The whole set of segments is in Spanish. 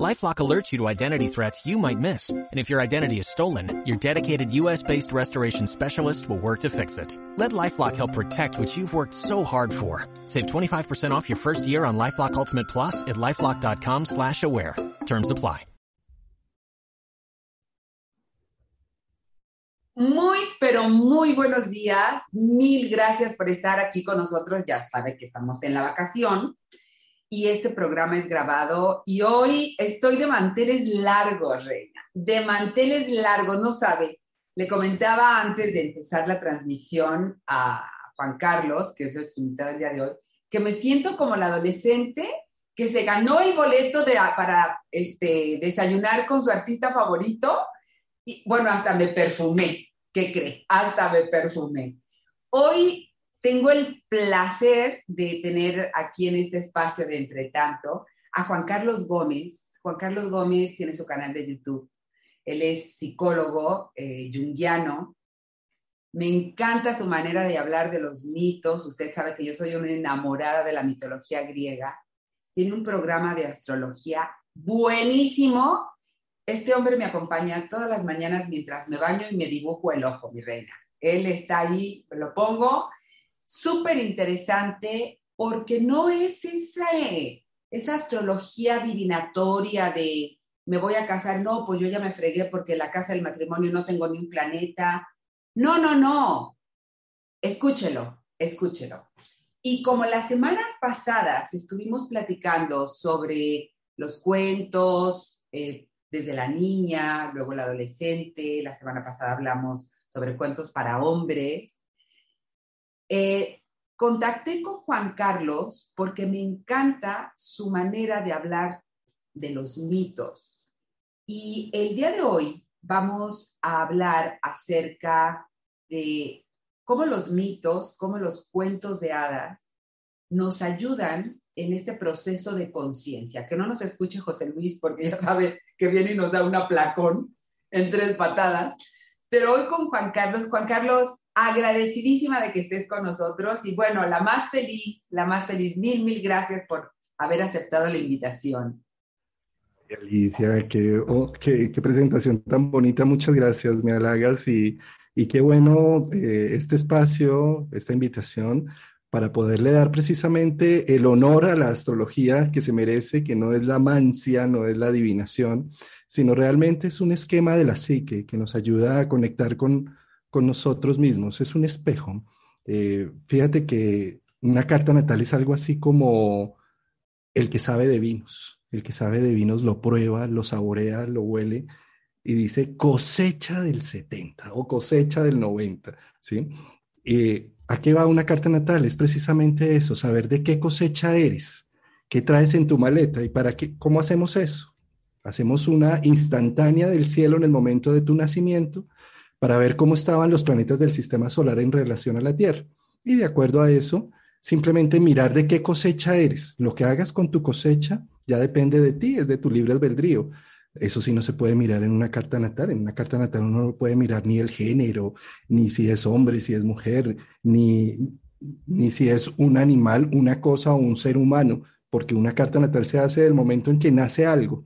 LifeLock alerts you to identity threats you might miss. And if your identity is stolen, your dedicated U.S.-based restoration specialist will work to fix it. Let LifeLock help protect what you've worked so hard for. Save 25% off your first year on LifeLock Ultimate Plus at LifeLock.com slash aware. Terms apply. Muy, pero muy buenos días. Mil gracias por estar aquí con nosotros. Ya sabe que estamos en la vacación. Y este programa es grabado y hoy estoy de manteles largos, Reina, de manteles largos, no sabe. Le comentaba antes de empezar la transmisión a Juan Carlos, que es nuestro invitado el día de hoy, que me siento como la adolescente que se ganó el boleto de, para este, desayunar con su artista favorito y bueno, hasta me perfumé, ¿qué cree? Hasta me perfumé. Hoy tengo el placer de tener aquí en este espacio de Entretanto a Juan Carlos Gómez. Juan Carlos Gómez tiene su canal de YouTube. Él es psicólogo eh. Me encanta su manera de hablar de los mitos. Usted sabe que yo soy una enamorada de la mitología griega. Tiene un programa de astrología buenísimo. Este hombre me acompaña todas las mañanas mientras me baño y me dibujo el ojo, mi reina. Él está ahí, lo pongo súper interesante porque no es esa, esa astrología divinatoria de me voy a casar, no, pues yo ya me fregué porque la casa del matrimonio no tengo ni un planeta. No, no, no. Escúchelo, escúchelo. Y como las semanas pasadas estuvimos platicando sobre los cuentos, eh, desde la niña, luego la adolescente, la semana pasada hablamos sobre cuentos para hombres, eh, contacté con Juan Carlos porque me encanta su manera de hablar de los mitos. Y el día de hoy vamos a hablar acerca de cómo los mitos, cómo los cuentos de hadas nos ayudan en este proceso de conciencia. Que no nos escuche José Luis porque ya sabe que viene y nos da un aplacón en tres patadas. Pero hoy con Juan Carlos, Juan Carlos, agradecidísima de que estés con nosotros. Y bueno, la más feliz, la más feliz, mil, mil gracias por haber aceptado la invitación. Alicia, qué, oh, qué, qué, presentación tan bonita, muchas gracias, me halagas. Y, y qué bueno eh, este espacio, esta invitación para poderle dar precisamente el honor a la astrología que se merece, que no es la mancia, no es la adivinación, sino realmente es un esquema de la psique que nos ayuda a conectar con, con nosotros mismos, es un espejo. Eh, fíjate que una carta natal es algo así como el que sabe de vinos, el que sabe de vinos lo prueba, lo saborea, lo huele y dice cosecha del 70 o cosecha del 90, ¿sí? Eh, ¿A qué va una carta natal? Es precisamente eso, saber de qué cosecha eres, qué traes en tu maleta y para qué, cómo hacemos eso. Hacemos una instantánea del cielo en el momento de tu nacimiento para ver cómo estaban los planetas del sistema solar en relación a la Tierra. Y de acuerdo a eso, simplemente mirar de qué cosecha eres. Lo que hagas con tu cosecha ya depende de ti, es de tu libre albedrío. Eso sí no se puede mirar en una carta natal. En una carta natal uno no puede mirar ni el género, ni si es hombre, si es mujer, ni, ni si es un animal, una cosa o un ser humano, porque una carta natal se hace del momento en que nace algo.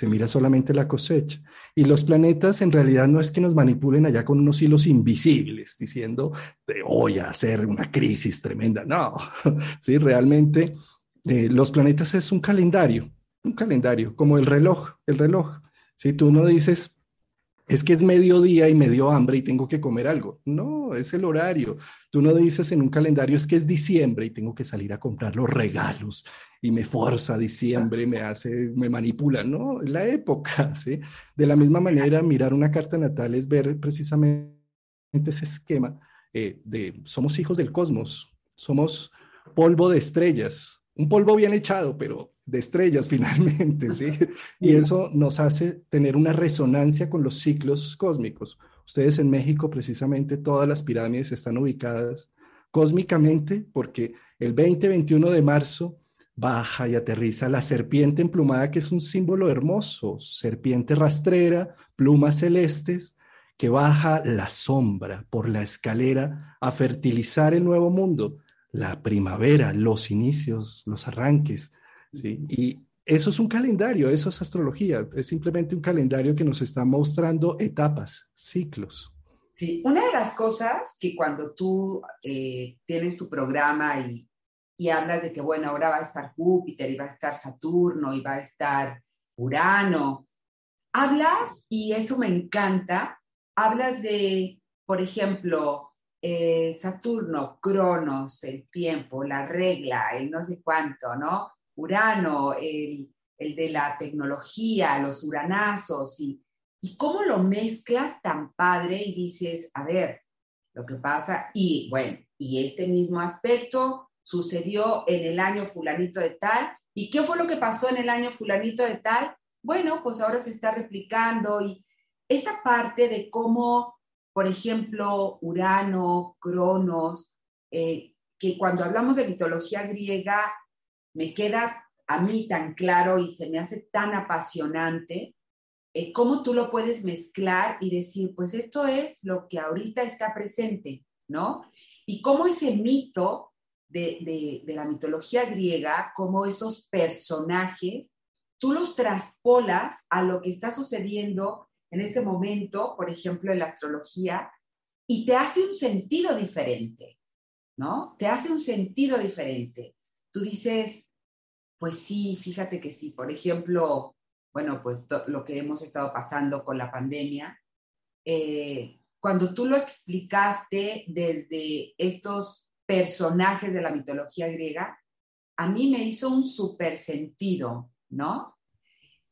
Se mira solamente la cosecha. Y los planetas en realidad no es que nos manipulen allá con unos hilos invisibles, diciendo, te voy a hacer una crisis tremenda. No, sí, realmente eh, los planetas es un calendario, un calendario, como el reloj, el reloj. Si tú no dices, es que es mediodía y me dio hambre y tengo que comer algo. No, es el horario. Tú no dices en un calendario, es que es diciembre y tengo que salir a comprar los regalos y me forza diciembre, me hace, me manipula. No, es la época, ¿sí? De la misma manera, mirar una carta natal es ver precisamente ese esquema eh, de somos hijos del cosmos, somos polvo de estrellas, un polvo bien echado, pero de estrellas finalmente, ¿sí? Y eso nos hace tener una resonancia con los ciclos cósmicos. Ustedes en México, precisamente, todas las pirámides están ubicadas cósmicamente porque el 20-21 de marzo baja y aterriza la serpiente emplumada, que es un símbolo hermoso, serpiente rastrera, plumas celestes, que baja la sombra por la escalera a fertilizar el nuevo mundo, la primavera, los inicios, los arranques. ¿sí? Y eso es un calendario, eso es astrología, es simplemente un calendario que nos está mostrando etapas, ciclos. Sí, una de las cosas que cuando tú eh, tienes tu programa y, y hablas de que, bueno, ahora va a estar Júpiter y va a estar Saturno y va a estar Urano, hablas, y eso me encanta, hablas de, por ejemplo, eh, Saturno, Cronos, el tiempo, la regla, el no sé cuánto, ¿no? Urano, el, el de la tecnología, los uranazos, y, y cómo lo mezclas tan padre y dices, a ver, lo que pasa, y bueno, y este mismo aspecto sucedió en el año fulanito de tal. ¿Y qué fue lo que pasó en el año fulanito de tal? Bueno, pues ahora se está replicando y esa parte de cómo, por ejemplo, Urano, Cronos, eh, que cuando hablamos de mitología griega me queda a mí tan claro y se me hace tan apasionante, eh, cómo tú lo puedes mezclar y decir, pues esto es lo que ahorita está presente, ¿no? Y cómo ese mito de, la mitología griega, como esos personajes, tú los traspolas a lo que está sucediendo en este momento, por ejemplo, en la astrología, y te hace un sentido diferente, ¿no? Te hace un sentido diferente. Tú dices, pues sí, fíjate que sí. Por ejemplo, bueno, pues lo que hemos estado pasando con la pandemia, eh, cuando tú lo explicaste desde estos personajes de la mitología griega, a mí me hizo un súper sentido, ¿no?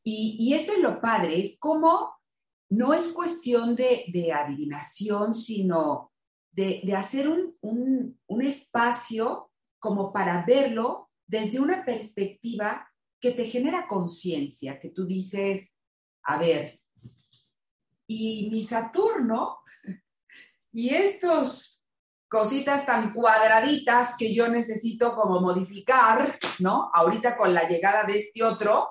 Y, esto es lo padre, es como no es cuestión de, adivinación, sino de, hacer un, un espacio como para verlo desde una perspectiva que te genera conciencia, que tú dices, a ver, y mi Saturno y estos cositas tan cuadraditas que yo necesito como modificar, ¿no? Ahorita con la llegada de este otro,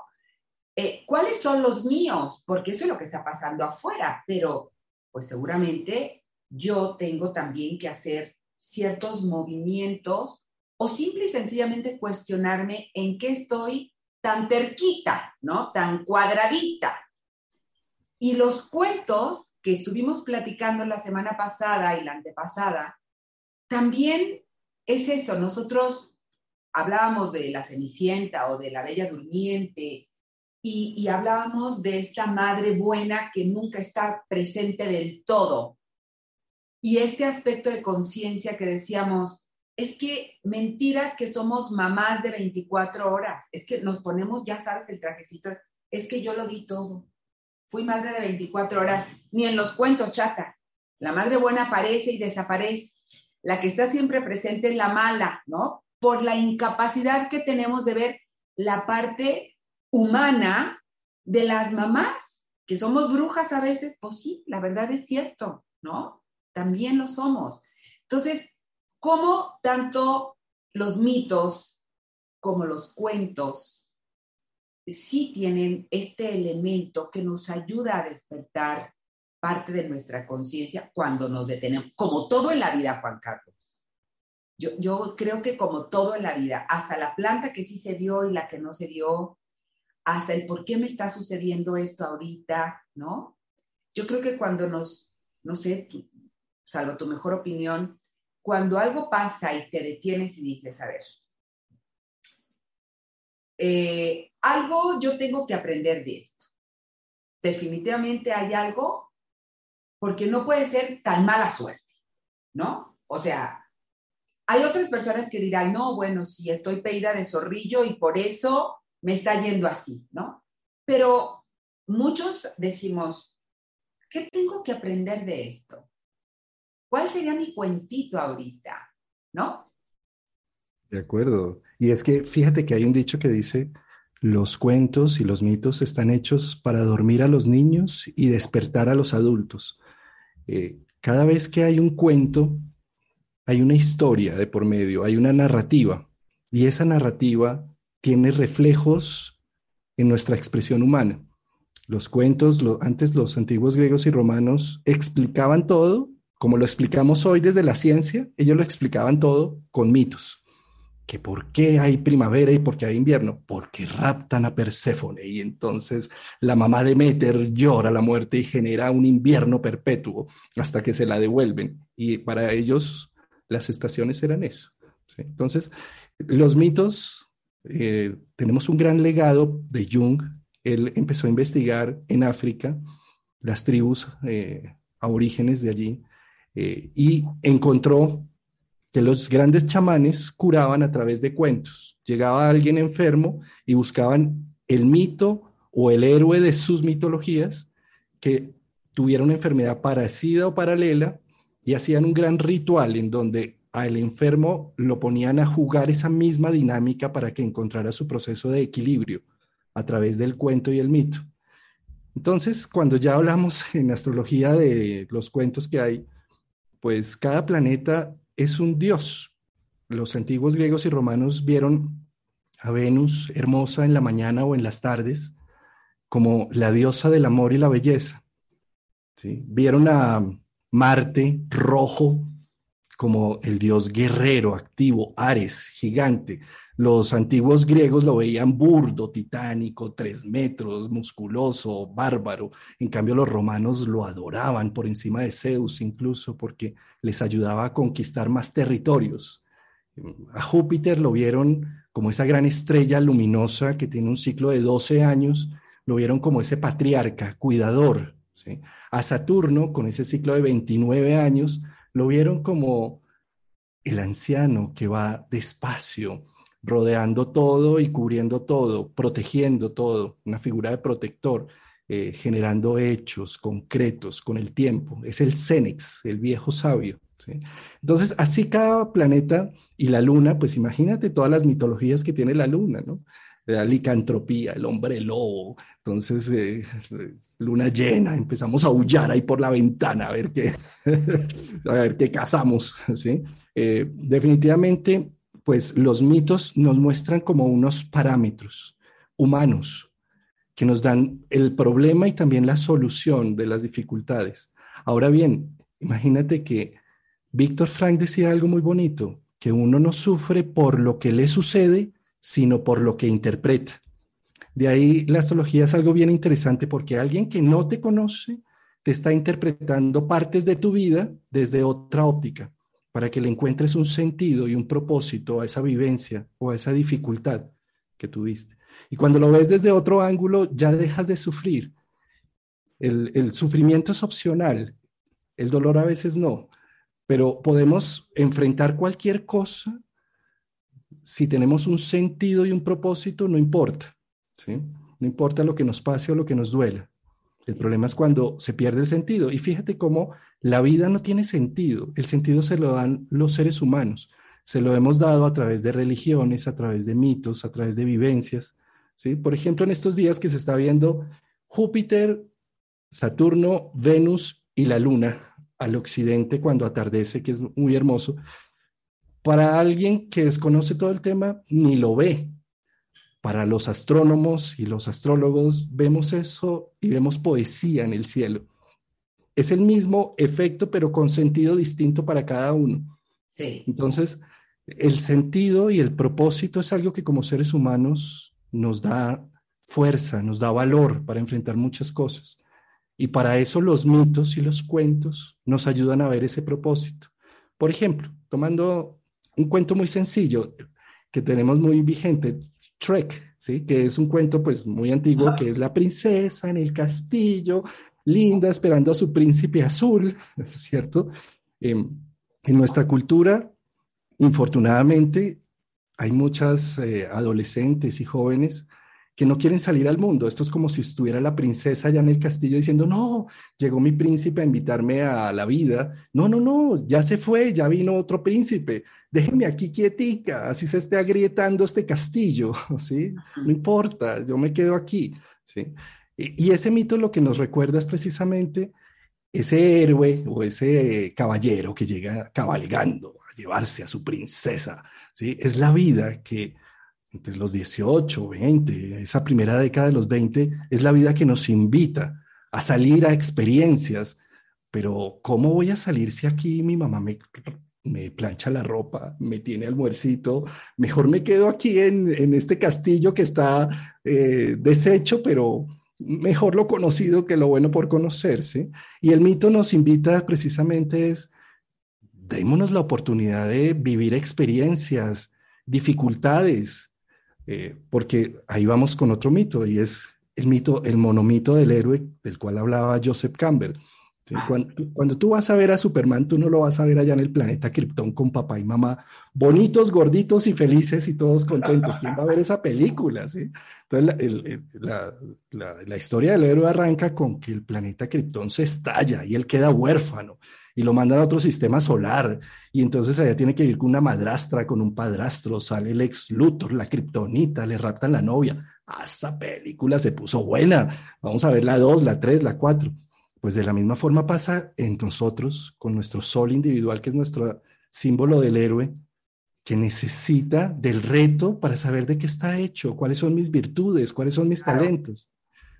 eh, ¿cuáles son los míos? Porque eso es lo que está pasando afuera, pero pues seguramente yo tengo también que hacer ciertos movimientos o simple y sencillamente cuestionarme en qué estoy tan terquita, ¿no? Tan cuadradita. Y los cuentos que estuvimos platicando la semana pasada y la antepasada, también es eso, nosotros hablábamos de la Cenicienta o de la Bella Durmiente y, hablábamos de esta madre buena que nunca está presente del todo. Y este aspecto de conciencia que decíamos, es que mentiras que somos mamás de 24 horas, es que nos ponemos, ya sabes, el trajecito, es que yo lo di todo. Fui madre de 24 horas, ni en los cuentos, chata. La madre buena aparece y desaparece la que está siempre presente es la mala, ¿no? Por la incapacidad que tenemos de ver la parte humana de las mamás, que somos brujas a veces, pues sí, la verdad es cierto, ¿no? También lo somos. Entonces, ¿cómo tanto los mitos como los cuentos sí tienen este elemento que nos ayuda a despertar parte de nuestra conciencia cuando nos detenemos, como todo en la vida, Juan Carlos. Yo, yo creo que como todo en la vida, hasta la planta que sí se dio y la que no se dio, hasta el por qué me está sucediendo esto ahorita, ¿no? Yo creo que cuando nos, no sé, salvo tu mejor opinión, cuando algo pasa y te detienes y dices, a ver, eh, algo yo tengo que aprender de esto. Definitivamente hay algo porque no puede ser tan mala suerte, ¿no? O sea, hay otras personas que dirán, no, bueno, sí, estoy peida de zorrillo y por eso me está yendo así, ¿no? Pero muchos decimos, ¿qué tengo que aprender de esto? ¿Cuál sería mi cuentito ahorita? ¿No? De acuerdo. Y es que fíjate que hay un dicho que dice, los cuentos y los mitos están hechos para dormir a los niños y despertar a los adultos. Eh, cada vez que hay un cuento, hay una historia de por medio, hay una narrativa, y esa narrativa tiene reflejos en nuestra expresión humana. Los cuentos, antes los antiguos griegos y romanos explicaban todo, como lo explicamos hoy desde la ciencia, ellos lo explicaban todo con mitos que por qué hay primavera y por qué hay invierno, porque raptan a Perséfone y entonces la mamá de Meter llora la muerte y genera un invierno perpetuo hasta que se la devuelven. Y para ellos las estaciones eran eso. Entonces, los mitos, eh, tenemos un gran legado de Jung. Él empezó a investigar en África las tribus eh, aborígenes de allí eh, y encontró que los grandes chamanes curaban a través de cuentos. Llegaba alguien enfermo y buscaban el mito o el héroe de sus mitologías que tuviera una enfermedad parecida o paralela y hacían un gran ritual en donde al enfermo lo ponían a jugar esa misma dinámica para que encontrara su proceso de equilibrio a través del cuento y el mito. Entonces, cuando ya hablamos en astrología de los cuentos que hay, pues cada planeta es un dios. Los antiguos griegos y romanos vieron a Venus hermosa en la mañana o en las tardes como la diosa del amor y la belleza. ¿sí? Vieron a Marte rojo como el dios guerrero, activo, Ares, gigante. Los antiguos griegos lo veían burdo, titánico, tres metros, musculoso, bárbaro. En cambio, los romanos lo adoraban por encima de Zeus, incluso porque les ayudaba a conquistar más territorios. A Júpiter lo vieron como esa gran estrella luminosa que tiene un ciclo de 12 años, lo vieron como ese patriarca, cuidador. A Saturno, con ese ciclo de 29 años, lo vieron como el anciano que va despacio, rodeando todo y cubriendo todo, protegiendo todo, una figura de protector, eh, generando hechos concretos con el tiempo. Es el Cenex, el viejo sabio. Entonces, así cada planeta y la luna, pues imagínate todas las mitologías que tiene la luna, ¿no? La licantropía, el hombre lobo, entonces eh, luna llena, empezamos a aullar ahí por la ventana a ver qué, a ver qué cazamos, ¿sí? Eh, definitivamente pues los mitos nos muestran como unos parámetros humanos que nos dan el problema y también la solución de las dificultades. Ahora bien, imagínate que Víctor Frank decía algo muy bonito, que uno no sufre por lo que le sucede, sino por lo que interpreta. De ahí la astrología es algo bien interesante porque alguien que no te conoce te está interpretando partes de tu vida desde otra óptica para que le encuentres un sentido y un propósito a esa vivencia o a esa dificultad que tuviste. Y cuando lo ves desde otro ángulo, ya dejas de sufrir. El, sufrimiento es opcional, el dolor a veces no, pero podemos enfrentar cualquier cosa si tenemos un sentido y un propósito, no importa, ¿sí? No importa lo que nos pase o lo que nos duela. El problema es cuando se pierde el sentido. Y fíjate cómo la vida no tiene sentido. El sentido se lo dan los seres humanos. Se lo hemos dado a través de religiones, a través de mitos, a través de vivencias. ¿sí? Por ejemplo, en estos días que se está viendo Júpiter, Saturno, Venus y la Luna al occidente cuando atardece, que es muy hermoso. Para alguien que desconoce todo el tema, ni lo ve, para los astrónomos y los astrólogos vemos eso y vemos poesía en el cielo. Es el mismo efecto, pero con sentido distinto para cada uno. Sí. Entonces, el sentido y el propósito es algo que como seres humanos nos da fuerza, nos da valor para enfrentar muchas cosas. Y para eso los mitos y los cuentos nos ayudan a ver ese propósito. Por ejemplo, tomando un cuento muy sencillo que tenemos muy vigente, Trek, ¿sí? Que es un cuento pues muy antiguo, que es la princesa en el castillo, linda, esperando a su príncipe azul, ¿cierto? Em, en nuestra cultura, infortunadamente, hay muchas eh, adolescentes y jóvenes que no quieren salir al mundo. Esto es como si estuviera la princesa allá en el castillo diciendo, no, llegó mi príncipe a invitarme a la vida. No, no, no, ya se fue, ya vino otro príncipe. Déjenme aquí quietica, así se esté agrietando este castillo, ¿sí? No importa, yo me quedo aquí, ¿sí? Y, y ese mito lo que nos recuerda es precisamente ese héroe o ese caballero que llega cabalgando a llevarse a su princesa, ¿sí? Es la vida que entre los 18, 20, esa primera década de los 20, es la vida que nos invita a salir a experiencias. Pero ¿cómo voy a salir si aquí mi mamá me, plancha la ropa, me tiene almuercito? Mejor me quedo aquí en, en este castillo que está eh, deshecho, pero mejor lo conocido que lo bueno por conocerse. Y el mito nos invita precisamente es, démonos la oportunidad de vivir experiencias, dificultades, eh, porque ahí vamos con otro mito y es el mito, el monomito del héroe del cual hablaba Joseph Campbell. Cuando, tú vas a ver a Superman, tú no lo vas a ver allá en el planeta Krypton con papá y mamá, bonitos, gorditos y felices y todos contentos. ¿Quién va a ver esa película? Entonces, la, la, historia del héroe arranca con que el planeta Krypton se estalla y él queda huérfano y lo mandan a otro sistema solar. Y entonces allá tiene que ir con una madrastra, con un padrastro, sale el ex Luthor, la kriptonita, le raptan la novia. Ah, esa película se puso buena. Vamos a ver la dos, la tres, la cuatro. Pues de la misma forma pasa en nosotros, con nuestro sol individual, que es nuestro símbolo del héroe, que necesita del reto para saber de qué está hecho, cuáles son mis virtudes, cuáles son mis talentos.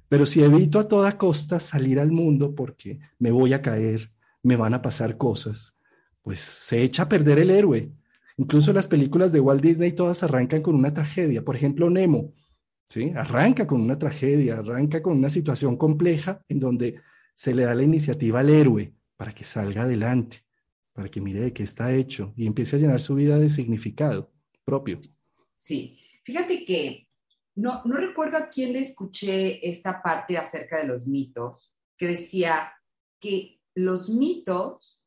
Pero si evito a toda costa salir al mundo porque me voy a caer, me van a pasar cosas, pues se echa a perder el héroe. Incluso las películas de Walt Disney todas arrancan con una tragedia. Por ejemplo, Nemo, ¿sí? Arranca con una tragedia, arranca con una situación compleja en donde se le da la iniciativa al héroe para que salga adelante, para que mire de qué está hecho y empiece a llenar su vida de significado propio. Sí, fíjate que no, no recuerdo a quién le escuché esta parte acerca de los mitos, que decía que los mitos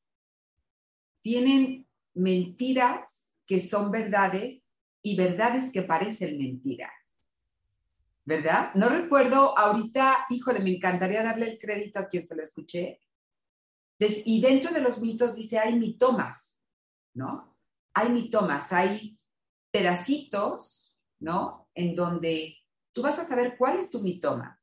tienen mentiras que son verdades y verdades que parecen mentiras. ¿Verdad? No recuerdo ahorita, híjole, me encantaría darle el crédito a quien se lo escuché. Y dentro de los mitos dice, hay mitomas, ¿no? Hay mitomas, hay pedacitos, ¿no? En donde tú vas a saber cuál es tu mitoma.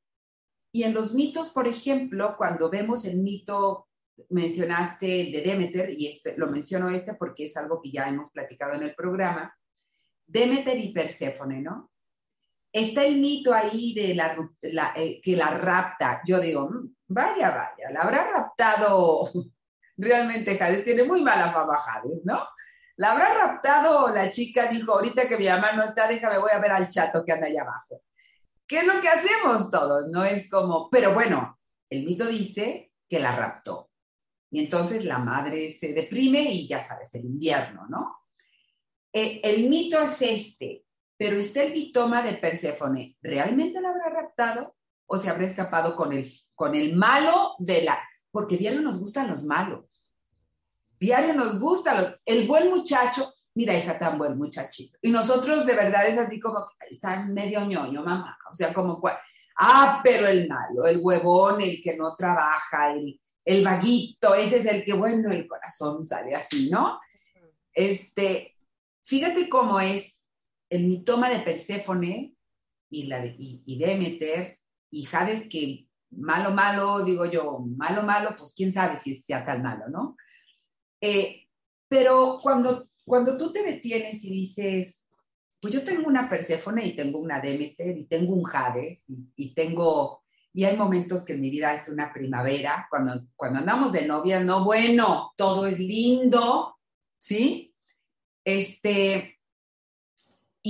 Y en los mitos, por ejemplo, cuando vemos el mito mencionaste de Demeter, y este, lo menciono este porque es algo que ya hemos platicado en el programa, Demeter y Perséfone, ¿no? Está el mito ahí de la, eh, que la rapta. Yo digo, mm, vaya, vaya, la habrá raptado realmente Hades, tiene muy mala fama Hades, ¿no? La habrá raptado la chica, dijo, ahorita que mi mamá no está, déjame, voy a ver al chato que anda allá abajo. ¿Qué es lo que hacemos todos? No es como, pero bueno, el mito dice que la raptó. Y entonces la madre se deprime y ya sabes, el invierno, ¿no? Eh, el mito es este, pero está el mitoma de Perséfone. ¿Realmente la habrá raptado o se habrá escapado con el, con el malo de la... Porque diario nos gustan los malos. Diario nos gusta el buen muchacho. Mira, hija, tan buen muchachito. Y nosotros de verdad es así como, está medio ñoño, mamá. O sea, como, ah, pero el malo, el huevón, el que no trabaja, el, el vaguito, ese es el que, bueno, el corazón sale así, ¿no? Este, fíjate cómo es el mitoma de Perséfone y, la de, y, Demeter y Hades, que malo, malo, digo yo, malo, malo, pues quién sabe si sea tan malo, ¿no? Eh, pero cuando, cuando tú te detienes y dices, pues yo tengo una Perséfone y tengo una Demeter y tengo un Hades y tengo y hay momentos que en mi vida es una primavera, cuando, cuando andamos de novias, no, bueno, todo es lindo, ¿sí? Este,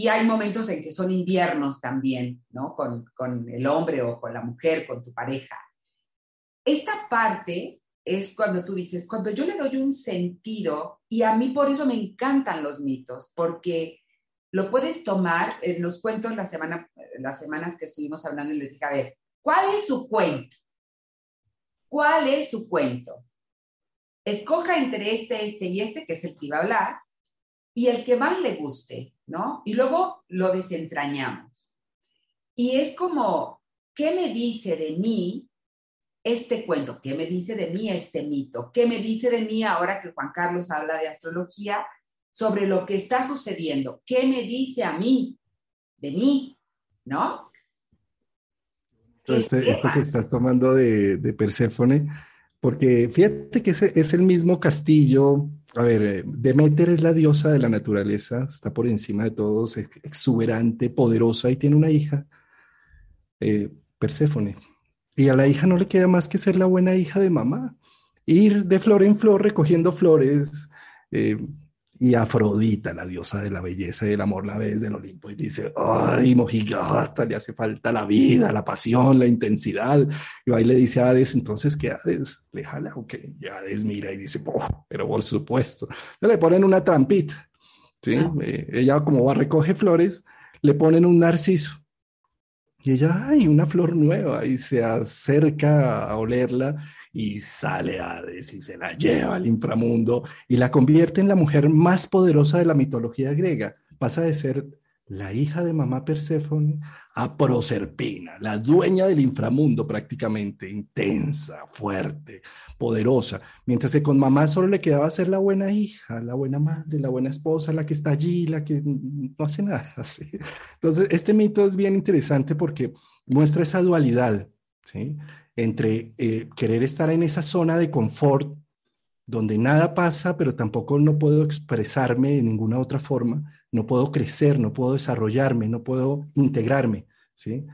y hay momentos en que son inviernos también, ¿no? Con, con el hombre o con la mujer, con tu pareja. Esta parte es cuando tú dices, cuando yo le doy un sentido, y a mí por eso me encantan los mitos, porque lo puedes tomar, en los cuentos la las semanas que estuvimos hablando, y les dije, a ver, ¿Cuál es su cuento? ¿Cuál es su cuento? Escoja entre este, este y este, que es el que iba a hablar, y el que más le guste, ¿no? Y luego lo desentrañamos. Y es como, ¿qué me dice de mí este cuento? ¿Qué me dice de mí este mito? ¿Qué me dice de mí ahora que Juan Carlos habla de astrología sobre lo que está sucediendo? ¿Qué me dice a mí de mí? ¿No? Este, esto que estás tomando de, de Perséfone, porque fíjate que ese es el mismo castillo a ver, eh, Demeter es la diosa de la naturaleza, está por encima de todos, es exuberante, poderosa y tiene una hija, eh, Perséfone. Y a la hija no le queda más que ser la buena hija de mamá, ir de flor en flor recogiendo flores, eh, y Afrodita, la diosa de la belleza y del amor, la ve desde el Olimpo y dice, ay, mojigata, le hace falta la vida, la pasión, la intensidad. Y ahí le dice a Hades, entonces, ¿qué Hades? ¿Le jala o qué? Y Hades mira y dice, oh, pero por supuesto. Le ponen una trampita, ¿sí? Eh, ella como va, recoge flores, le ponen un narciso. Y ella, ay, una flor nueva, y se acerca a olerla y sale Hades y se la lleva al inframundo y la convierte en la mujer más poderosa de la mitología griega. Pasa de ser la hija de mamá Perséfone a Proserpina, la dueña del inframundo prácticamente, intensa, fuerte, poderosa, mientras que con mamá solo le quedaba ser la buena hija, la buena madre, la buena esposa, la que está allí, la que no hace nada. Entonces, este mito es bien interesante porque muestra esa dualidad, ¿sí? Entre eh, querer estar en esa zona de confort donde nada pasa, pero tampoco no puedo expresarme de ninguna otra forma, no puedo crecer, no puedo desarrollarme, no puedo integrarme, ¿sí?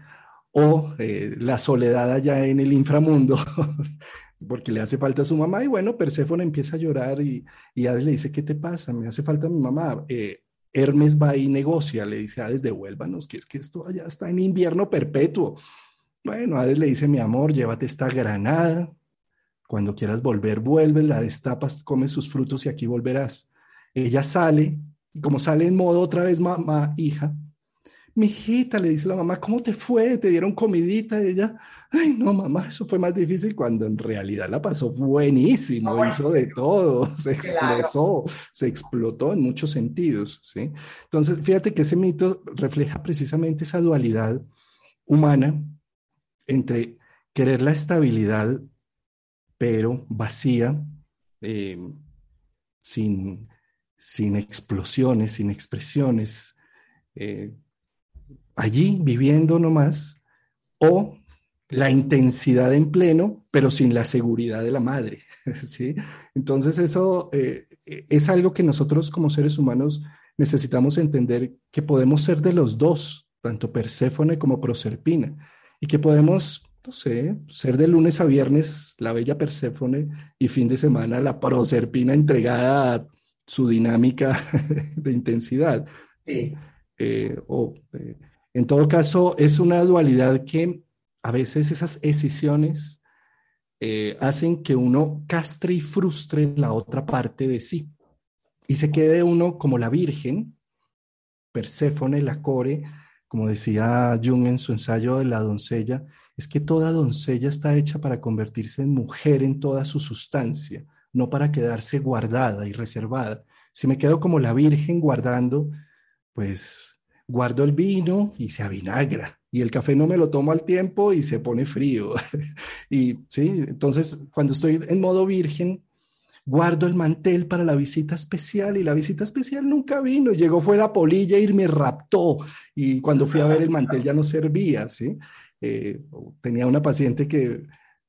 O eh, la soledad allá en el inframundo, porque le hace falta a su mamá, y bueno, Perséfone empieza a llorar y, y Hades le dice, ¿qué te pasa? Me hace falta mi mamá. Eh, Hermes va y negocia, le dice, Hades, devuélvanos, que es que esto allá está en invierno perpetuo. Bueno, Hades le dice, mi amor, llévate esta granada. Cuando quieras volver, vuelve, la destapas, come sus frutos y aquí volverás. Ella sale, y como sale en modo otra vez mamá, hija, mi hijita, le dice la mamá, ¿cómo te fue? ¿Te dieron comidita? Y ella, ay, no, mamá, eso fue más difícil cuando en realidad la pasó buenísimo, hizo de todo, se expresó, se explotó en muchos sentidos, ¿sí? Entonces, fíjate que ese mito refleja precisamente esa dualidad humana entre querer la estabilidad, pero vacía, eh, sin, sin, explosiones, sin expresiones, eh, allí viviendo nomás, o la intensidad en pleno, pero sin la seguridad de la madre. ¿sí? Entonces eso eh, es algo que nosotros como seres humanos necesitamos entender que podemos ser de los dos, tanto Perséfone como Proserpina y que podemos, no sé, ser de lunes a viernes la bella Perséfone y fin de semana la Proserpina entregada a su dinámica de intensidad. Sí. Eh, o, eh, en todo caso, es una dualidad que a veces esas decisiones eh, hacen que uno castre y frustre la otra parte de sí y se quede uno como la Virgen, Perséfone, la Core, como decía Jung en su ensayo de la doncella, es que toda doncella está hecha para convertirse en mujer en toda su sustancia, no para quedarse guardada y reservada. Si me quedo como la Virgen guardando, pues guardo el vino y se avinagra, y el café no me lo tomo al tiempo y se pone frío. y sí, entonces cuando estoy en modo virgen, guardo el mantel para la visita especial y la visita especial nunca vino. Llegó, fue la polilla y me raptó. Y cuando fui a ver el mantel ya no servía, ¿sí? Eh, tenía una paciente que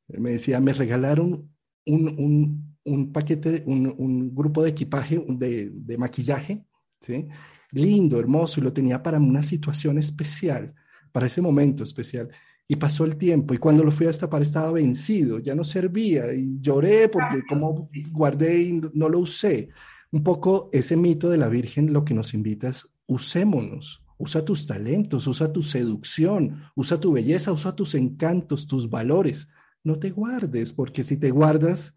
me decía, me regalaron un, paquete, un, grupo de equipaje, de, de maquillaje, ¿sí? Lindo, hermoso, y lo tenía para una situación especial, para ese momento especial. Y pasó el tiempo y cuando lo fui a destapar estaba vencido, ya no servía y lloré porque como guardé y no lo usé. Un poco ese mito de la Virgen lo que nos invita es usémonos, usa tus talentos, usa tu seducción, usa tu belleza, usa tus encantos, tus valores. No te guardes porque si te guardas,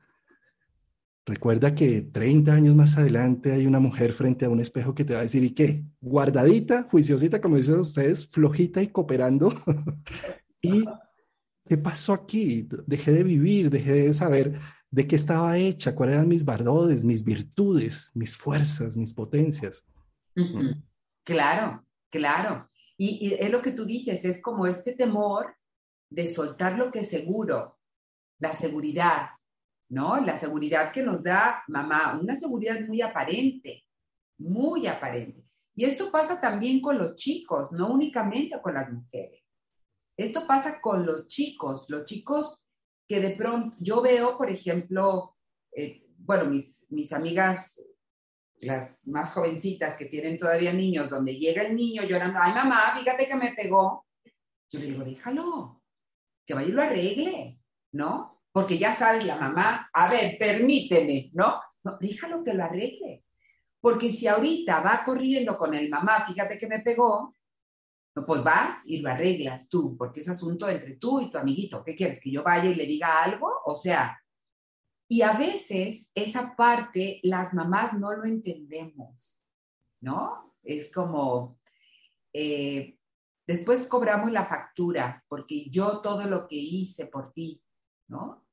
recuerda que 30 años más adelante hay una mujer frente a un espejo que te va a decir, ¿y qué? Guardadita, juiciosita, como dicen ustedes, flojita y cooperando. ¿Y qué pasó aquí? Dejé de vivir, dejé de saber de qué estaba hecha, cuáles eran mis valores, mis virtudes, mis fuerzas, mis potencias. Claro, claro. Y, es lo que tú dices, es como este temor de soltar lo que es seguro, la seguridad, ¿no? La seguridad que nos da mamá, una seguridad muy aparente, muy aparente. Y esto pasa también con los chicos, no únicamente con las mujeres. Esto pasa con los chicos, los chicos que de pronto, yo veo, por ejemplo, eh, bueno, mis, mis amigas, las más jovencitas que tienen todavía niños, donde llega el niño llorando, ay mamá, fíjate que me pegó. Yo le digo, déjalo, que vaya y lo arregle, ¿no? Porque ya sabes, la mamá, a ver, permíteme, ¿no? No, déjalo que lo arregle. Porque si ahorita va corriendo con el mamá, fíjate que me pegó, pues vas y lo arreglas tú, porque es asunto entre tú y tu amiguito. ¿Qué quieres? ¿Que yo vaya y le diga algo? O sea, y a veces esa parte las mamás no lo entendemos, ¿no? Es como, eh, después cobramos la factura porque yo todo lo que hice por ti, ¿no?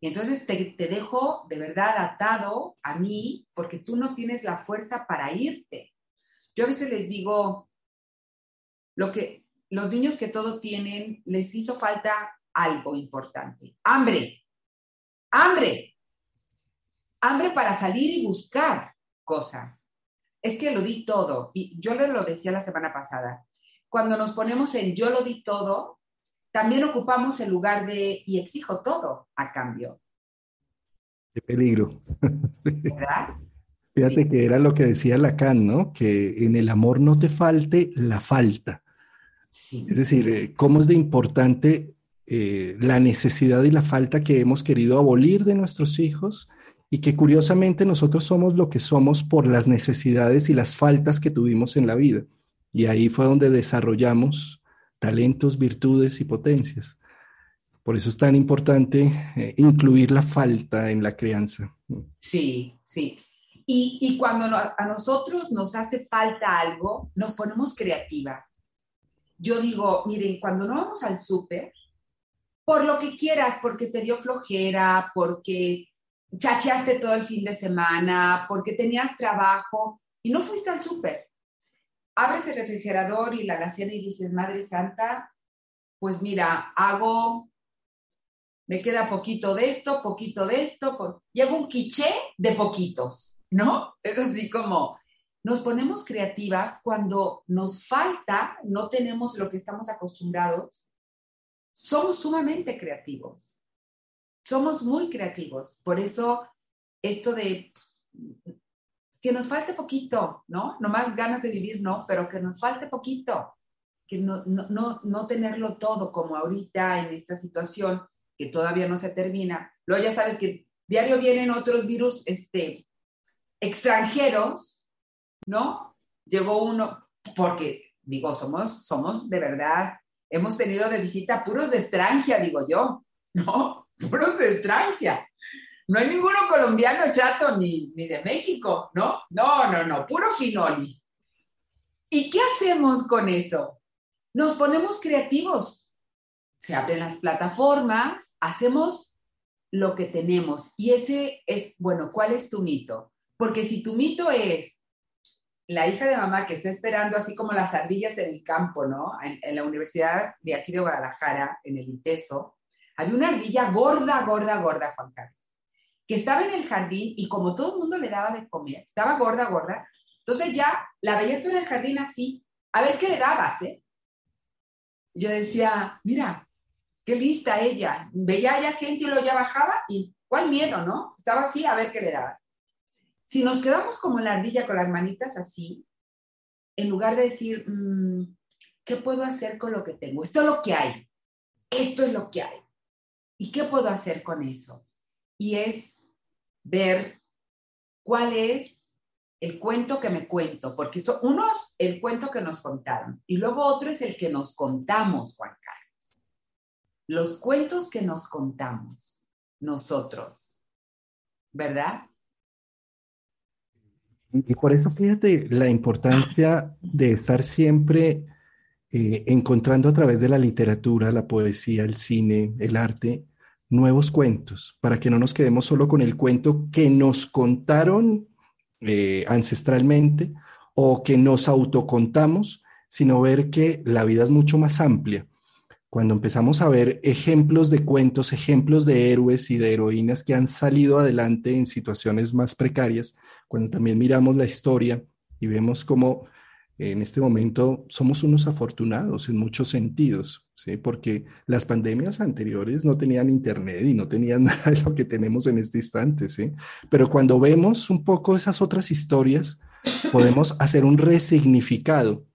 Y entonces te, te dejo de verdad atado a mí porque tú no tienes la fuerza para irte. Yo a veces les digo, lo que los niños que todo tienen, les hizo falta algo importante. Hambre, hambre, hambre para salir y buscar cosas. Es que lo di todo. Y yo le lo decía la semana pasada. Cuando nos ponemos en yo lo di todo, también ocupamos el lugar de y exijo todo a cambio. Qué peligro. ¿Verdad? Fíjate que era lo que decía Lacan, ¿no? Que en el amor no te falte la falta. Sí. Es decir, eh, cómo es de importante eh, la necesidad y la falta que hemos querido abolir de nuestros hijos y que curiosamente nosotros somos lo que somos por las necesidades y las faltas que tuvimos en la vida. Y ahí fue donde desarrollamos talentos, virtudes y potencias. Por eso es tan importante eh, incluir la falta en la crianza. Sí, sí. Y, y cuando a nosotros nos hace falta algo, nos ponemos creativas. Yo digo, miren, cuando no vamos al súper, por lo que quieras, porque te dio flojera, porque chacheaste todo el fin de semana, porque tenías trabajo y no fuiste al súper. Abres el refrigerador y la alacena y dices, Madre Santa, pues mira, hago, me queda poquito de esto, poquito de esto, y hago un quiché de poquitos, ¿no? Es así como, nos ponemos creativas cuando nos falta, no tenemos lo que estamos acostumbrados, somos sumamente creativos somos muy creativos. Por eso, esto de pues, que nos falte poquito, ¿no? No más ganas de vivir, no, pero que nos falte poquito, que no, no, no, tenerlo todo como ahorita en esta situación que todavía no se termina. Luego ya sabes que diario vienen otros virus este, extranjeros, ¿no? Llegó uno, porque digo, somos, somos de verdad, hemos tenido de visita puros de extranjera, digo yo, ¿no? puros de extranjera. No hay ninguno colombiano chato ni, ni de México, ¿no? No, no, no, puro finolis. ¿Y qué hacemos con eso? Nos ponemos creativos. Se abren las plataformas, hacemos lo que tenemos. Y ese es, bueno, ¿cuál es tu mito? Porque si tu mito es la hija de mamá que está esperando así como las ardillas en el campo, ¿no? En, la Universidad de aquí de Guadalajara, en el ITESO, había una ardilla gorda, gorda, gorda, Juan Carlos, que estaba en el jardín y como todo el mundo le daba de comer, estaba gorda, gorda, entonces ya la veías tú en el jardín así, a ver qué le dabas, ¿eh? Yo decía, mira, qué lista ella. Veía ya gente y lo ya bajaba y cuál miedo, ¿no? Estaba así, a ver qué le dabas. Si nos quedamos como la ardilla con las manitas así, en lugar de decir, mm, ¿qué puedo hacer con lo que tengo? Esto es lo que hay. Esto es lo que hay. ¿Y qué puedo hacer con eso? Y es ver cuál es el cuento que me cuento, porque uno es el cuento que nos contaron y luego otro es el que nos contamos, Juan Carlos. Los cuentos que nos contamos nosotros, ¿verdad? Y por eso fíjate la importancia de estar siempre eh, encontrando a través de la literatura, la poesía, el cine, el arte, nuevos cuentos, para que no nos quedemos solo con el cuento que nos contaron eh, ancestralmente o que nos autocontamos, sino ver que la vida es mucho más amplia. Cuando empezamos a ver ejemplos de cuentos, ejemplos de héroes y de heroínas que han salido adelante en situaciones más precarias, cuando también miramos la historia y vemos cómo en este momento somos unos afortunados en muchos sentidos, ¿sí? porque las pandemias anteriores no tenían internet y no tenían nada de lo que tenemos en este instante. ¿sí? Pero cuando vemos un poco esas otras historias, podemos hacer un resignificado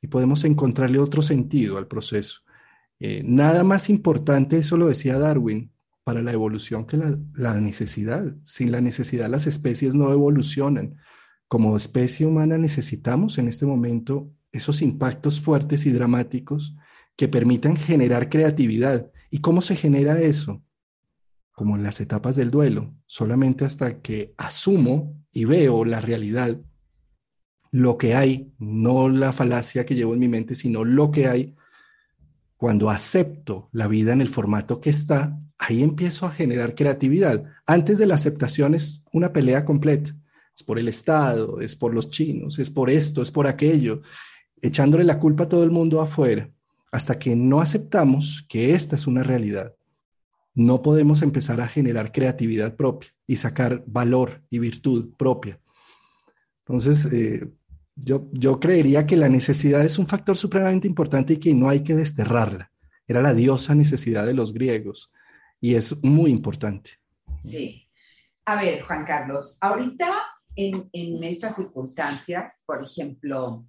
y podemos encontrarle otro sentido al proceso. Eh, nada más importante, eso lo decía Darwin, para la evolución que la, necesidad. Sin la necesidad las especies no evolucionan como especie humana necesitamos en este momento esos impactos fuertes y dramáticos que permitan generar creatividad. ¿Y cómo se genera eso? Como en las etapas del duelo, solamente hasta que asumo y veo la realidad, lo que hay, no la falacia que llevo en mi mente, sino lo que hay, cuando acepto la vida en el formato que está, ahí empiezo a generar creatividad. Antes de la aceptación es una pelea completa es por el Estado, es por los chinos, es por esto, es por aquello, echándole la culpa a todo el mundo afuera, hasta que no aceptamos que esta es una realidad. No podemos empezar a generar creatividad propia y sacar valor y virtud propia. Entonces, eh, yo, yo creería que la necesidad es un factor supremamente importante y que no hay que desterrarla. Era la diosa necesidad de los griegos y es muy importante. Sí. A ver, Juan Carlos, ahorita en, estas circunstancias, por ejemplo,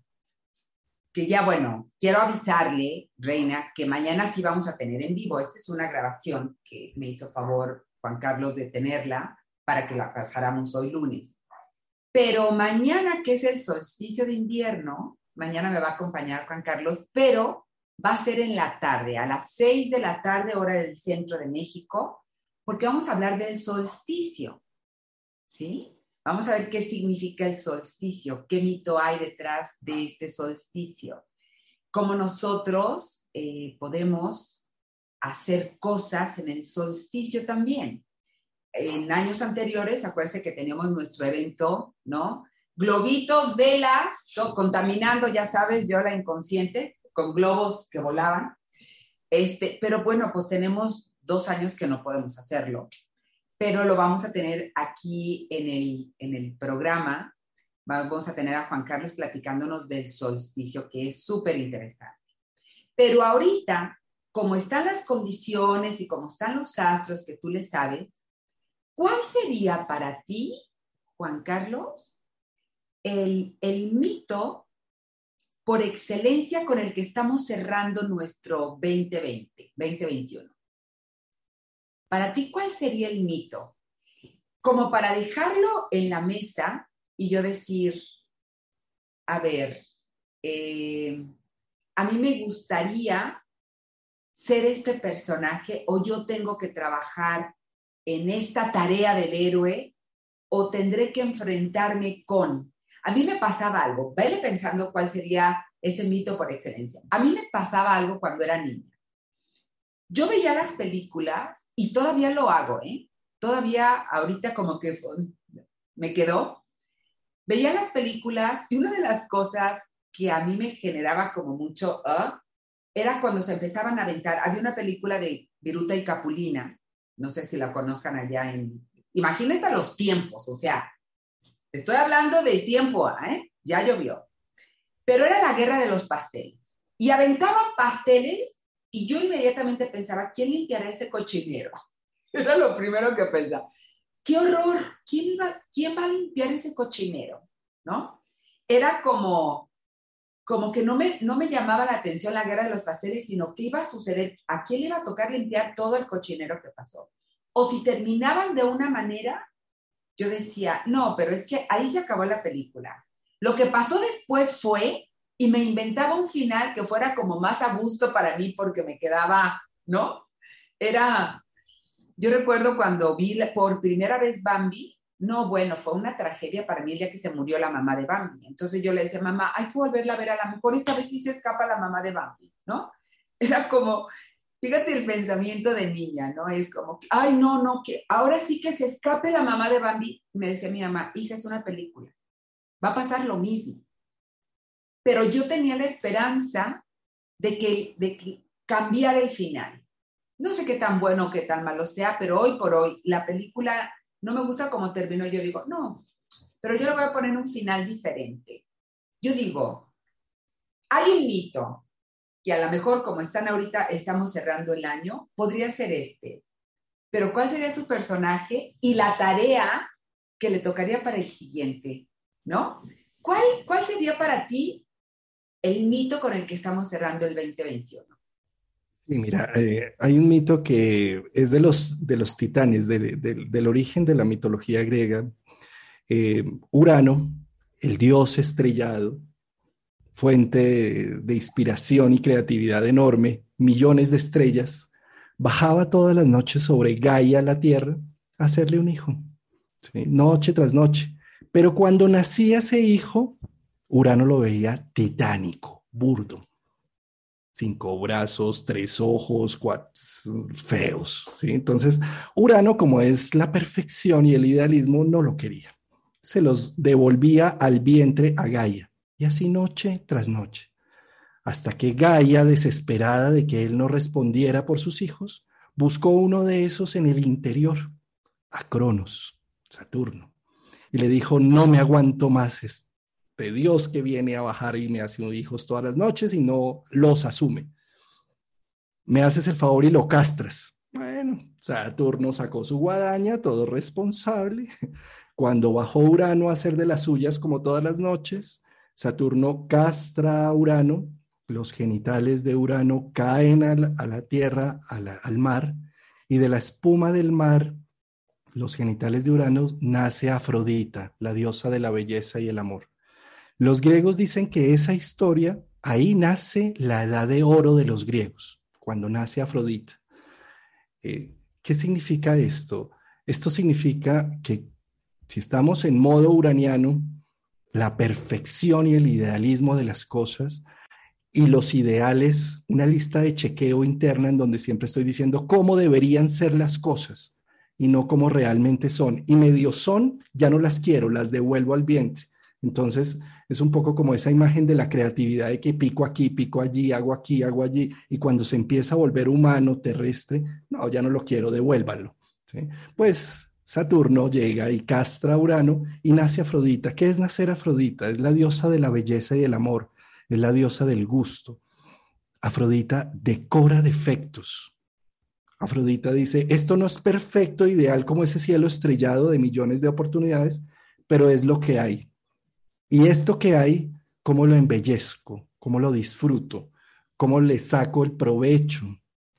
que ya bueno, quiero avisarle, Reina, que mañana sí vamos a tener en vivo. Esta es una grabación que me hizo favor Juan Carlos de tenerla para que la pasáramos hoy lunes. Pero mañana, que es el solsticio de invierno, mañana me va a acompañar Juan Carlos, pero va a ser en la tarde, a las seis de la tarde, hora del centro de México, porque vamos a hablar del solsticio. ¿Sí? Vamos a ver qué significa el solsticio, qué mito hay detrás de este solsticio, cómo nosotros eh, podemos hacer cosas en el solsticio también. En años anteriores, acuérdense que teníamos nuestro evento, ¿no? Globitos, velas, contaminando, ya sabes, yo la inconsciente, con globos que volaban. Este, pero bueno, pues tenemos dos años que no podemos hacerlo pero lo vamos a tener aquí en el, en el programa. Vamos a tener a Juan Carlos platicándonos del solsticio, que es súper interesante. Pero ahorita, como están las condiciones y como están los astros que tú le sabes, ¿cuál sería para ti, Juan Carlos, el, el mito por excelencia con el que estamos cerrando nuestro 2020, 2021? Para ti, ¿cuál sería el mito? Como para dejarlo en la mesa y yo decir, a ver, eh, a mí me gustaría ser este personaje o yo tengo que trabajar en esta tarea del héroe o tendré que enfrentarme con. A mí me pasaba algo, vele pensando cuál sería ese mito por excelencia. A mí me pasaba algo cuando era niña. Yo veía las películas y todavía lo hago, ¿eh? Todavía ahorita como que me quedó. Veía las películas y una de las cosas que a mí me generaba como mucho uh, era cuando se empezaban a aventar. Había una película de Viruta y Capulina, no sé si la conozcan allá en... Imagínate los tiempos, o sea, estoy hablando de tiempo, ¿eh? Ya llovió. Pero era la guerra de los pasteles. Y aventaban pasteles y yo inmediatamente pensaba, ¿quién limpiará ese cochinero? Era lo primero que pensaba. ¡Qué horror! ¿Quién, iba, ¿Quién va a limpiar ese cochinero? ¿No? Era como, como que no me, no me llamaba la atención la guerra de los pasteles, sino qué iba a suceder, a quién le iba a tocar limpiar todo el cochinero que pasó. O si terminaban de una manera, yo decía, no, pero es que ahí se acabó la película. Lo que pasó después fue y me inventaba un final que fuera como más a gusto para mí porque me quedaba, ¿no? Era, yo recuerdo cuando vi por primera vez Bambi, no, bueno, fue una tragedia para mí el día que se murió la mamá de Bambi. Entonces yo le decía, mamá, hay que volverla a ver a la mejor esta vez sí se escapa la mamá de Bambi, ¿no? Era como, fíjate el pensamiento de niña, ¿no? Es como, ay, no, no, que ahora sí que se escape la mamá de Bambi. Me decía mi mamá, hija, es una película. Va a pasar lo mismo pero yo tenía la esperanza de que, de que cambiara el final. No sé qué tan bueno o qué tan malo sea, pero hoy por hoy la película no me gusta cómo terminó. Yo digo, no, pero yo le voy a poner un final diferente. Yo digo, hay un mito, y a lo mejor como están ahorita, estamos cerrando el año, podría ser este. Pero ¿cuál sería su personaje y la tarea que le tocaría para el siguiente? ¿No? ¿Cuál, cuál sería para ti el mito con el que estamos cerrando el 2021? Sí, mira, eh, hay un mito que es de los, de los titanes, del origen de la mitología griega. Eh, Urano, el dios estrellado, fuente de, inspiración y creatividad enorme, millones de estrellas, bajaba todas las noches sobre Gaia, la Tierra, a hacerle un hijo, noche tras noche. Pero cuando nacía ese hijo, Urano lo veía titánico, burdo. Cinco brazos, tres ojos, cuatro, feos. Entonces, Urano, como es la perfección y el idealismo, no lo quería. Se los devolvía al vientre a Gaia. Y así noche tras noche. Hasta que Gaia, desesperada de que él no respondiera por sus hijos, buscó uno de esos en el interior, a Cronos, Saturno, y le dijo, no me aguanto más este Dios que viene a bajar y me hace hijos todas las noches y no los asume. Me haces el favor y lo castras. Bueno, Saturno sacó su guadaña, todo responsable. Cuando bajó Urano a hacer de las suyas como todas las noches, Saturno castra a Urano, los genitales de Urano caen a la, tierra, al mar, y de la espuma del mar los genitales de Urano, nace Afrodita, la diosa de la belleza y el amor. Los griegos dicen que esa historia, ahí nace la edad de oro de los griegos, cuando nace Afrodita. Eh, ¿Qué significa esto? Esto significa que si estamos en modo uraniano, la perfección y el idealismo de las cosas, y los ideales, una lista de chequeo interna en donde siempre estoy diciendo cómo deberían ser las cosas y no como realmente son. Y medio son, ya no las quiero, las devuelvo al vientre. Entonces, es un poco como esa imagen de la creatividad de que pico aquí, pico allí, hago aquí, hago allí, y cuando se empieza a volver humano, terrestre, no, ya no lo quiero, devuélvanlo. Pues Saturno llega y castra a Urano y nace Afrodita. ¿Qué es nacer Afrodita? Es la diosa de la belleza y el amor, es la diosa del gusto. Afrodita decora defectos, Afrodita dice, esto no es perfecto, ideal como ese cielo estrellado de millones de oportunidades, pero es lo que hay. Y esto que hay, ¿cómo lo embellezco? ¿Cómo lo disfruto? ¿Cómo le saco el provecho?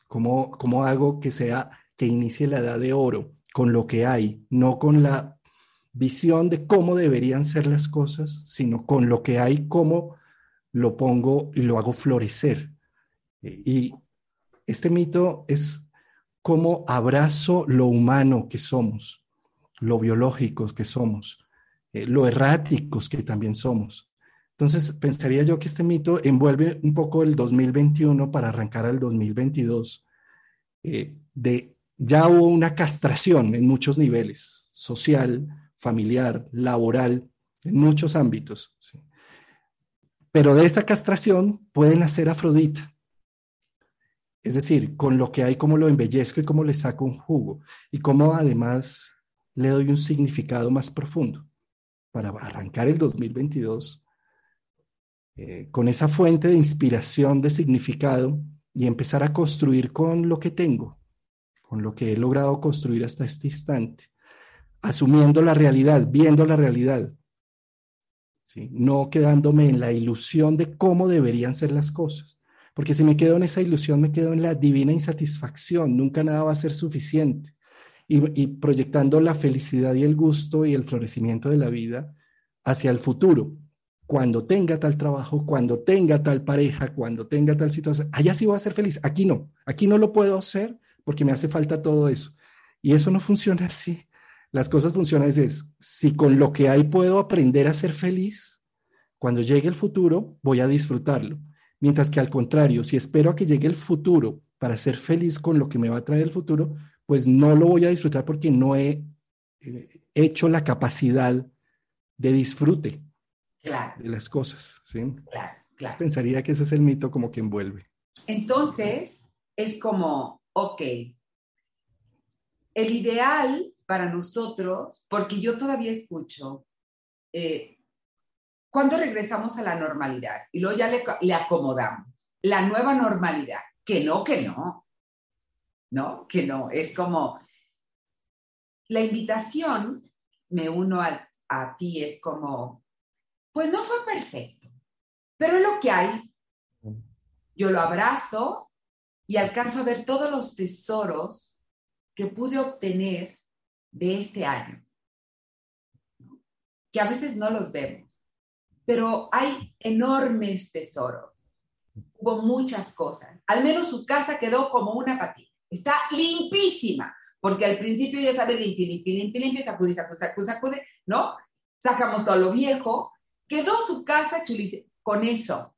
¿Cómo, cómo hago que sea, que inicie la edad de oro con lo que hay, no con la visión de cómo deberían ser las cosas, sino con lo que hay, cómo lo pongo y lo hago florecer. Y este mito es cómo abrazo lo humano que somos, lo biológicos que somos, eh, lo erráticos que también somos. Entonces, pensaría yo que este mito envuelve un poco el 2021 para arrancar al 2022, eh, de ya hubo una castración en muchos niveles, social, familiar, laboral, en muchos ámbitos. Pero de esa castración puede nacer Afrodita. Es decir, con lo que hay, cómo lo embellezco y cómo le saco un jugo. Y cómo además le doy un significado más profundo para arrancar el 2022 eh, con esa fuente de inspiración, de significado y empezar a construir con lo que tengo, con lo que he logrado construir hasta este instante, asumiendo la realidad, viendo la realidad, no quedándome en la ilusión de cómo deberían ser las cosas porque si me quedo en esa ilusión, me quedo en la divina insatisfacción, nunca nada va a ser suficiente. Y, proyectando la felicidad y el gusto y el florecimiento de la vida hacia el futuro. Cuando tenga tal trabajo, cuando tenga tal pareja, cuando tenga tal situación, allá sí voy a ser feliz. Aquí no, aquí no lo puedo hacer porque me hace falta todo eso. Y eso no funciona así. Las cosas funcionan es, si con lo que hay puedo aprender a ser feliz, cuando llegue el futuro voy a disfrutarlo. Mientras que al contrario, si espero a que llegue el futuro para ser feliz con lo que me va a traer el futuro, pues no lo voy a disfrutar porque no he eh, hecho la capacidad de disfrute de las cosas. ¿sí? Claro, claro. Pensaría que ese es el mito como que envuelve. Entonces, es como, ok, el ideal para nosotros, porque yo todavía escucho, eh, ¿cuándo regresamos a la normalidad? Y luego ya le, le acomodamos. La nueva normalidad. Que no, que no. ¿No? Que no. Es como, la invitación, me uno a, a ti, es como, pues no fue perfecto, pero es lo que hay. Yo lo abrazo y alcanzo a ver todos los tesoros que pude obtener de este año, que a veces no los vemos, pero hay enormes tesoros. Hubo muchas cosas. Al menos su casa quedó como una patita. Está limpísima, porque al principio ya sabe limpi, limpi, limpi, limpi, sacude, sacude, sacude, sacude, ¿no? Sacamos todo lo viejo. Quedó su casa chulísima. Con eso,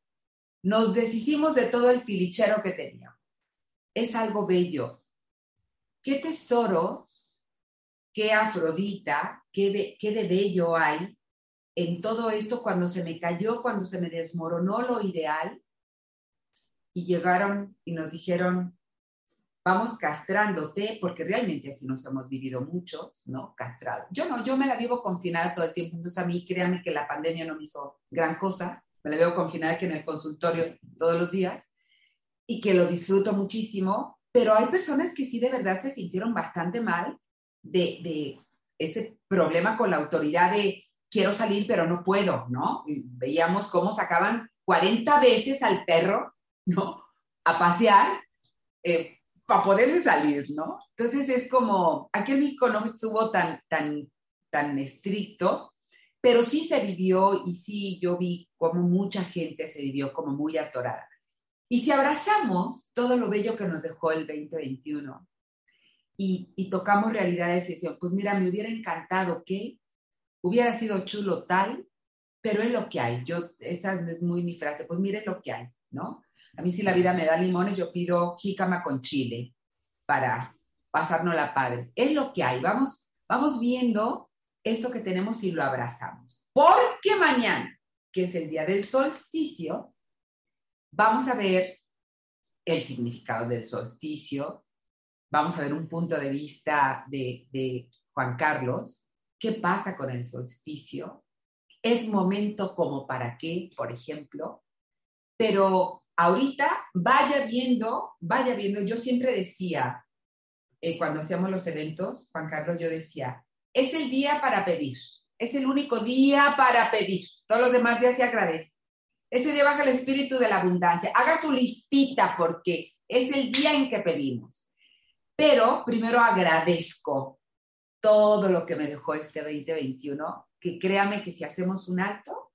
nos deshicimos de todo el tilichero que teníamos. Es algo bello. ¿Qué tesoros, qué Afrodita, qué, qué de bello hay en todo esto cuando se me cayó, cuando se me desmoronó lo ideal? Y llegaron y nos dijeron, vamos castrándote, porque realmente así nos hemos vivido muchos, ¿no? Castrados. Yo no, yo me la vivo confinada todo el tiempo, entonces a mí créanme que la pandemia no me hizo gran cosa, me la veo confinada aquí en el consultorio todos los días y que lo disfruto muchísimo, pero hay personas que sí de verdad se sintieron bastante mal de, de ese problema con la autoridad de quiero salir pero no puedo, ¿no? Y veíamos cómo sacaban 40 veces al perro, ¿no? A pasear. Eh, para poderse salir, ¿no? Entonces es como, aquí en México no estuvo tan, tan, tan estricto, pero sí se vivió y sí yo vi como mucha gente se vivió como muy atorada. Y si abrazamos todo lo bello que nos dejó el 2021 y, tocamos realidades y decimos, pues mira, me hubiera encantado que hubiera sido chulo tal, pero es lo que hay. Yo, esa es muy mi frase, pues miren lo que hay, ¿no? A mí si la vida me da limones, yo pido jícama con chile para pasarnos la padre. Es lo que hay. Vamos, vamos viendo esto que tenemos y lo abrazamos. Porque mañana, que es el día del solsticio, vamos a ver el significado del solsticio, vamos a ver un punto de vista de, Juan Carlos, qué pasa con el solsticio, es momento como para qué, por ejemplo, pero ahorita vaya viendo, vaya viendo, yo siempre decía, eh, cuando hacíamos los eventos, Juan Carlos, yo decía, es el día para pedir, es el único día para pedir, todos los demás días se agradece. Ese día baja el espíritu de la abundancia, haga su listita porque es el día en que pedimos. Pero primero agradezco todo lo que me dejó este 2021, que créame que si hacemos un alto,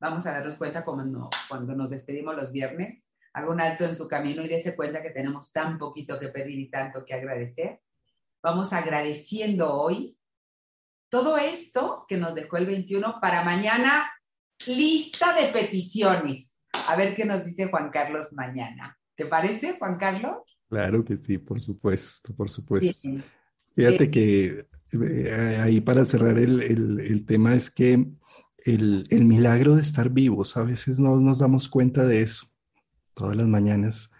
vamos a darnos cuenta como cuando nos despedimos los viernes, haga un alto en su camino y dése cuenta que tenemos tan poquito que pedir y tanto que agradecer. Vamos agradeciendo hoy todo esto que nos dejó el 21 para mañana, lista de peticiones. A ver qué nos dice Juan Carlos mañana. ¿Te parece, Juan Carlos? Claro que sí, por supuesto, por supuesto. Fíjate que eh, ahí para cerrar el, el, el tema es que el, milagro de estar vivos. A veces no nos damos cuenta de eso todas las mañanas.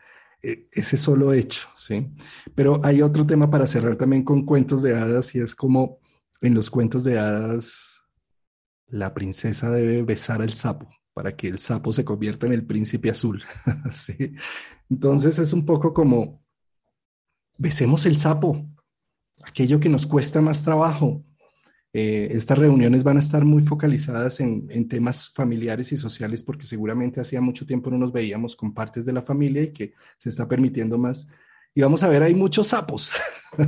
E, ese solo hecho, ¿sí? Pero hay otro tema para cerrar también con cuentos de hadas y es como en los cuentos de hadas la princesa debe besar al sapo para que el sapo se convierta en el príncipe azul, ¿sí? Entonces es un poco como besemos el sapo, aquello que nos cuesta más trabajo, eh, estas reuniones van a estar muy focalizadas en, temas familiares y sociales porque seguramente hacía mucho tiempo no nos veíamos con partes de la familia y que se está permitiendo más. Y vamos a ver, hay muchos sapos.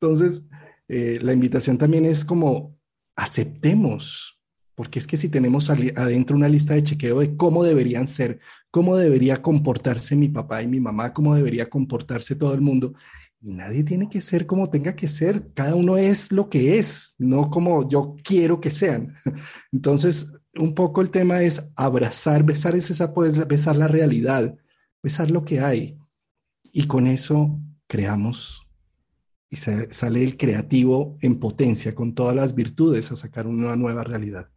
Entonces, eh, la invitación también es como aceptemos, porque es que si tenemos adentro una lista de chequeo de cómo deberían ser, cómo debería comportarse mi papá y mi mamá, cómo debería comportarse todo el mundo, y nadie tiene que ser como tenga que ser, cada uno es lo que es, no como yo quiero que sean. Entonces, un poco el tema es abrazar, besar ese sapo, besar la realidad, besar lo que hay. Y con eso creamos y sale el creativo en potencia, con todas las virtudes, a sacar una nueva realidad.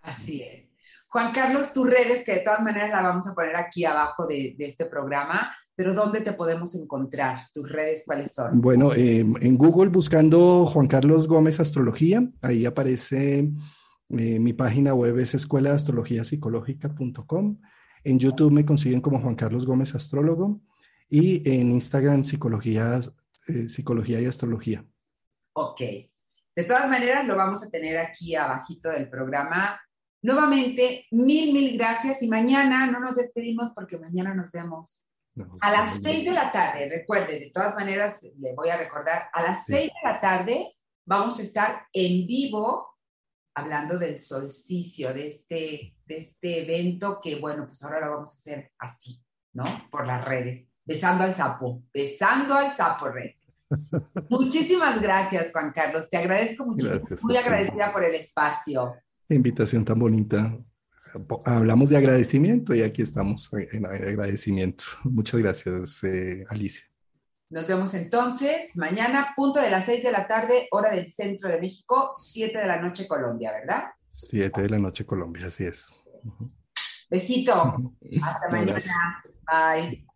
Así es. Juan Carlos, tus redes, que de todas maneras la vamos a poner aquí abajo de, de este programa, pero ¿dónde te podemos encontrar? ¿Tus redes cuáles son? Bueno, eh, en Google buscando Juan Carlos Gómez Astrología, ahí aparece Eh, mi página web es escuela de astrología psicológica.com. En YouTube me consiguen como Juan Carlos Gómez Astrólogo y en Instagram Psicología, eh, Psicología y Astrología. Ok. De todas maneras, lo vamos a tener aquí abajito del programa. Nuevamente, mil, mil gracias y mañana no nos despedimos porque mañana nos vemos. a las seis de la tarde, recuerde, de todas maneras le voy a recordar, a las seis de la tarde vamos a estar en vivo hablando del solsticio, de este, de este evento que, bueno, pues ahora lo vamos a hacer así, ¿no? Por las redes, besando al sapo, besando al sapo, Red. Muchísimas gracias, Juan Carlos. Te agradezco muchísimo. Muy agradecida por el espacio. invitación tan bonita. Hablamos de agradecimiento y aquí estamos en agradecimiento. Muchas gracias, eh, Alicia. Nos vemos entonces mañana, punto de las seis de la tarde, hora del centro de México, siete de la noche Colombia, ¿verdad? Siete de la noche Colombia, así es. Besito. Hasta mañana. Bye.